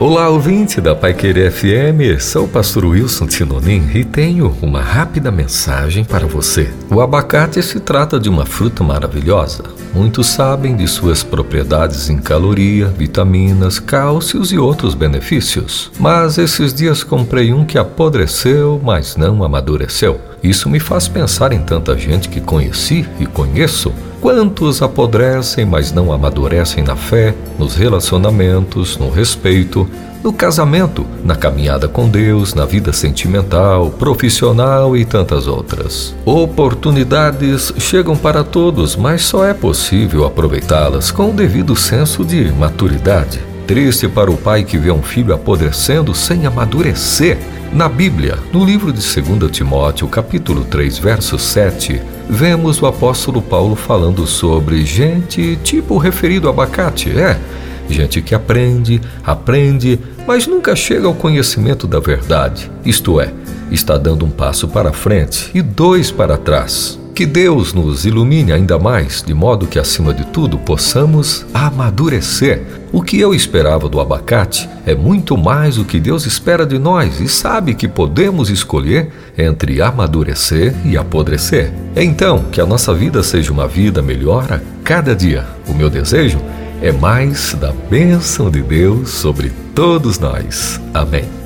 Olá, ouvinte da Pai Querer FM, sou o pastor Wilson Tinonim e tenho uma rápida mensagem para você. O abacate se trata de uma fruta maravilhosa. Muitos sabem de suas propriedades em caloria, vitaminas, cálcios e outros benefícios. Mas esses dias comprei um que apodreceu, mas não amadureceu. Isso me faz pensar em tanta gente que conheci e conheço. Quantos apodrecem, mas não amadurecem na fé, nos relacionamentos, no respeito, no casamento, na caminhada com Deus, na vida sentimental, profissional e tantas outras. Oportunidades chegam para todos, mas só é possível aproveitá-las com o devido senso de maturidade. Triste para o pai que vê um filho apodrecendo sem amadurecer. Na Bíblia, no livro de 2 Timóteo, capítulo 3, verso 7, vemos o apóstolo Paulo falando sobre gente tipo referido abacate, é, gente que aprende, aprende, mas nunca chega ao conhecimento da verdade. Isto é, está dando um passo para frente e dois para trás. Que Deus nos ilumine ainda mais, de modo que, acima de tudo, possamos amadurecer. O que eu esperava do abacate é muito mais o que Deus espera de nós e sabe que podemos escolher entre amadurecer e apodrecer. Então, que a nossa vida seja uma vida melhor a cada dia. O meu desejo é mais da bênção de Deus sobre todos nós. Amém.